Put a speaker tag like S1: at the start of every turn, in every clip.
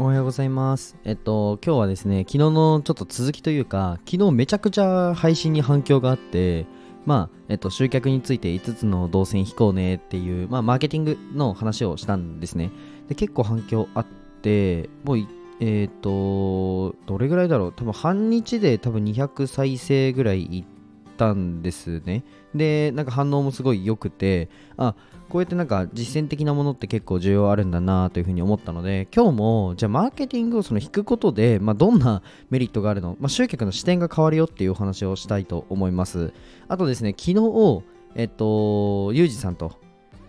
S1: おはようございます。えっと、今日はですね、昨日のちょっと続きというか、昨日めちゃくちゃ配信に反響があって、まあ、えっと、集客について5つの動線引こうねっていう、まあ、マーケティングの話をしたんですね。で、結構反響あって、もう、えっと、どれぐらいだろう多分半日で多分200再生ぐらいいってたんですね。で、なんか反応もすごい良くて、あ、こうやってなんか実践的なものって結構重要あるんだなというふうに思ったので今日もじゃあマーケティングをその引くことで、まあ、どんなメリットがあるの、まあ、集客の視点が変わるよっていうお話をしたいと思いますあとですね昨日えっとユージさんと、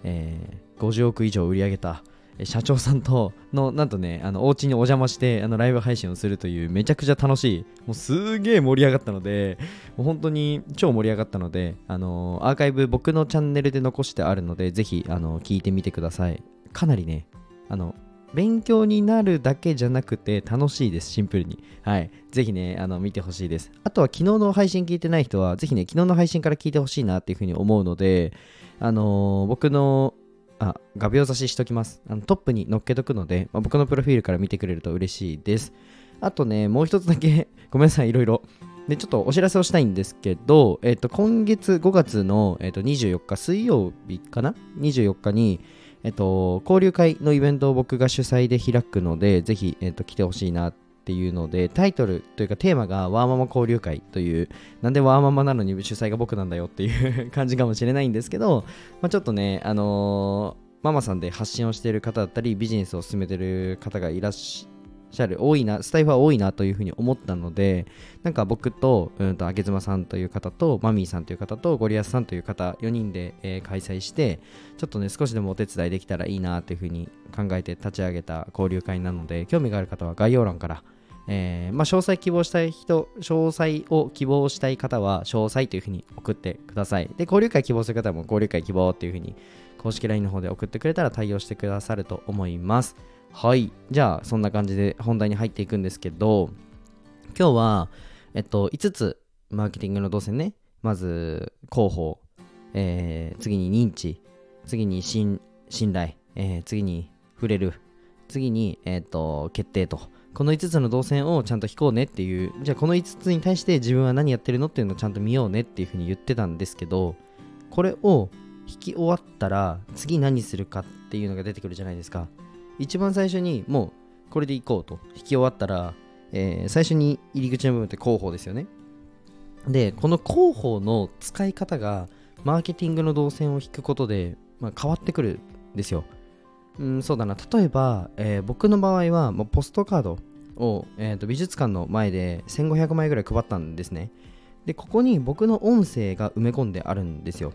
S1: えー50億以上売り上げた社長さんとのなんとねあのお家にお邪魔してあのライブ配信をするというめちゃくちゃ楽しいもうすげえ盛り上がったのでもう本当に超盛り上がったので、あのーアーカイブ僕のチャンネルで残してあるので、ぜひ、あのー聞いてみてください。かなりね、あの、勉強になるだけじゃなくて楽しいです、シンプルに。はい。ぜひね、あの、見てほしいです。あとは昨日の配信聞いてない人は、ぜひね、昨日の配信から聞いてほしいなっていうふうに思うので、あのー僕の、あ、画鋲差ししときます。あのトップに載っけとくので、まあ僕のプロフィールから見てくれると嬉しいです。あとね、もう一つだけ、ごめんなさい、いろいろ。で、ちょっとお知らせをしたいんですけど、えっ、と、今月5月の、えっと24日、水曜日かな ?24 日に、えっ、と、交流会のイベントを僕が主催で開くので、ぜひ、えっ、と、来てほしいなっていうので、タイトルというかテーマがワーママ交流会という、なんでワーママなのに主催が僕なんだよっていう感じかもしれないんですけど、まあ、ちょっとね、あのーママさんで発信をしている方だったり、ビジネスを進めてる方がいらっしゃる、多いな、スタイフは多いなというふうに思ったので、なんか僕と、うんと、あげずまさんという方と、マミーさんという方と、ゴリアスさんという方、4人で、えー開催して、ちょっとね、少しでもお手伝いできたらいいなというふうに考えて立ち上げた交流会なので、興味がある方は概要欄から、えーまあ、詳細希望したい人、詳細を希望したい方は、詳細というふうに送ってください。で、交流会希望する方も、交流会希望っていうふうに、公式 LINE の方で送ってくれたら対応してくださると思います。はい。じゃあ、そんな感じで本題に入っていくんですけど、今日は、えっと、5つ、マーケティングの動線ね。まず、広報、えー次に認知、次に信信頼、えー次に触れる、次に、えっと、決定と。この5つの動線をちゃんと引こうねっていう、じゃあこの5つに対して自分は何やってるのっていうのをちゃんと見ようねっていうふうに言ってたんですけど、これを引き終わったら次何するかっていうのが出てくるじゃないですか。一番最初にもうこれでいこうと引き終わったら、えー最初に入り口の部分って広報ですよね。で、この広報の使い方がマーケティングの動線を引くことで、まあ、変わってくるんですよ。うん、そうだな。例えば、えー僕の場合はもうポストカードを、えーと美術館の前で1500枚ぐらい配ったんですね。で、ここに僕の音声が埋め込んであるんですよ。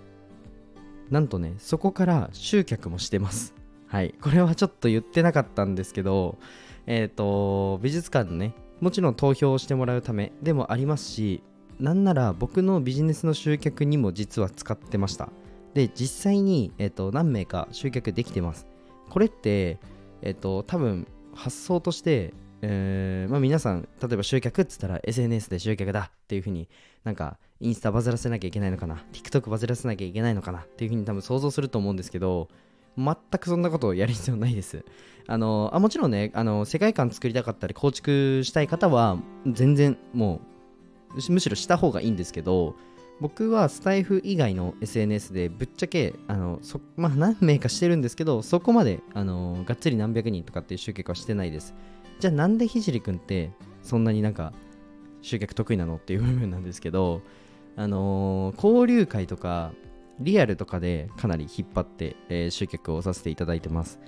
S1: なんとね、そこから集客もしてます。はい。これはちょっと言ってなかったんですけど、えっ、と、美術館のね、もちろん投票をしてもらうためでもありますし、なんなら僕のビジネスの集客にも実は使ってました。で、実際に、えっと何名か集客できてます。これって、えっと多分発想として、えーまあ、皆さん、例えば集客って言ったら SNS で集客だっていう風になんかインスタバズらせなきゃいけないのかな TikTok バズらせなきゃいけないのかなっていう風に多分想像すると思うんですけど全くそんなことをやる必要ないです。あのあもちろんねあの世界観作りたかったり構築したい方は全然もうむしろした方がいいんですけど僕はスタイフ以外の SNS でぶっちゃけあのそ、まあ、何名かしてるんですけどそこまであのがっつり何百人とかっていう集客はしてないです。じゃあなんでひじりくんってそんなになんか集客得意なのっていう部分なんですけどあのー交流会とかリアルとかでかなり引っ張って、えー集客をさせていただいてます。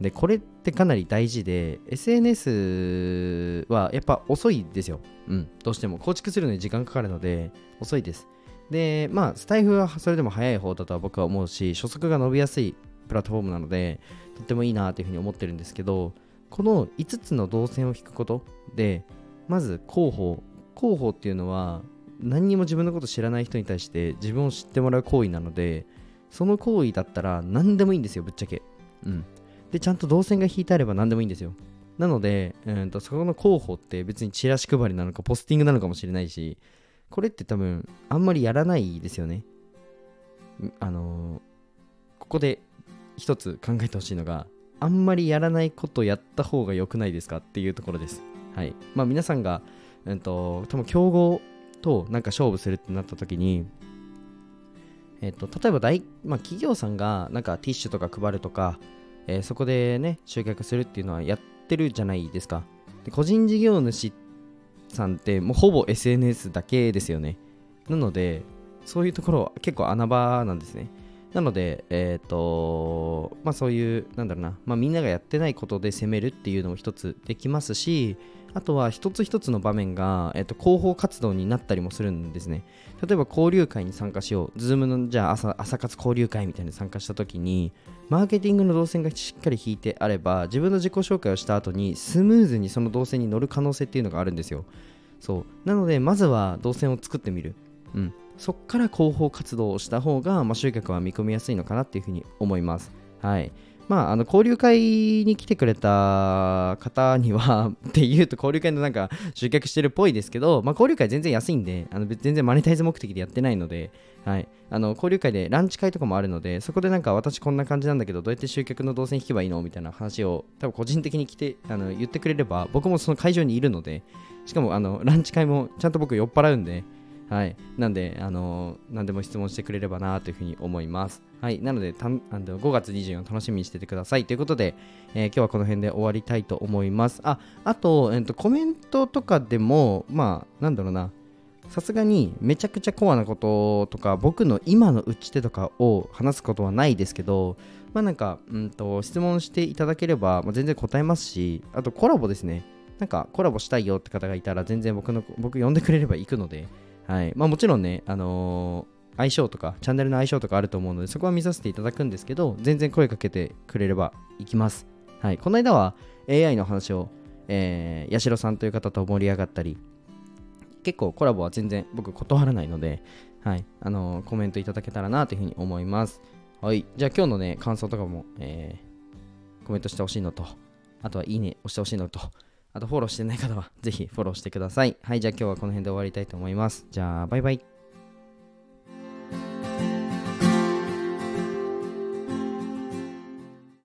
S1: でこれってかなり大事で SNS はやっぱ遅いですよ。うん。どうしても構築するのに時間かかるので遅いです。でまあスタイフはそれでも早い方だとは僕は思うし初速が伸びやすいプラットフォームなのでとってもいいなというふうに思ってるんですけどこの5つの動線を引くことでまず広報。広報っていうのは何にも自分のこと知らない人に対して自分を知ってもらう行為なのでその行為だったら何でもいいんですよぶっちゃけ。うん。でちゃんと動線が引いてあれば何でもいいんですよ。なので、うん、とそこの広報って別にチラシ配りなのかポスティングなのかもしれないしこれって多分あんまりやらないですよね。あのここで一つ考えてほしいのがあんまりやらないことやった方が良くないですかっていうところです。はい。まあ皆さんがうんと多分競合となんか勝負するってなった時にえっと、例えば大、まあ、企業さんがなんかティッシュとか配るとか、えー、そこでね集客するっていうのはやってるじゃないですか。で個人事業主っさんってもうほぼ SNS だけですよね。なのでそういうところは結構穴場なんですね。なので、えっ、ー、と、まあそういう、なんだろうな、まあみんながやってないことで攻めるっていうのも一つできますし、あとは一つ一つの場面が、えっ、ー、と、広報活動になったりもするんですね。例えば交流会に参加しよう。ズームの、じゃあ朝、朝活交流会みたいに参加した時に、マーケティングの動線がしっかり引いてあれば、自分の自己紹介をした後に、スムーズにその動線に乗る可能性っていうのがあるんですよ。そう。なので、まずは動線を作ってみる。うん。そこから広報活動をした方が、まあ、集客は見込みやすいのかなっていうふうに思います。はい。まあ、あの交流会に来てくれた方にはっていうと交流会のなんか集客してるっぽいですけど、まあ、交流会全然安いんであの全然マネタイズ目的でやってないので、はい、あの交流会でランチ会とかもあるのでそこでなんか私こんな感じなんだけどどうやって集客の動線引けばいいのみたいな話を多分個人的に来てあの言ってくれれば僕もその会場にいるのでしかもあのランチ会もちゃんと僕酔っ払うんではい。なんで、あのー、何でも質問してくれればなというふうに思います。はい。なので、たあの5月24日楽しみにしててください。ということで、えー、今日はこの辺で終わりたいと思います。あ、あと、えーと、コメントとかでも、まあ、なんだろうな。さすがにめちゃくちゃコアなこととか僕の今の打ち手とかを話すことはないですけどまあなんか、うんと、質問していただければ、まあ、全然答えますしあとコラボですねなんかコラボしたいよって方がいたら全然僕の僕呼んでくれれば行くのではいまあ、もちろんね、あのー、相性とか、チャンネルの相性とかあると思うので、そこは見させていただくんですけど、全然声かけてくれれば行きます。はい、この間は AI の話を、えー、八代さんという方と盛り上がったり、結構コラボは全然僕断らないので、はい、あのー、コメントいただけたらなというふうに思います。はい、じゃあ今日のね、感想とかも、えー、コメントしてほしいのと、あとはいいね押してほしいのと、あとフォローしてない方はぜひフォローしてください。はい、じゃあ今日はこの辺で終わりたいと思います。じゃあ、バイバイ。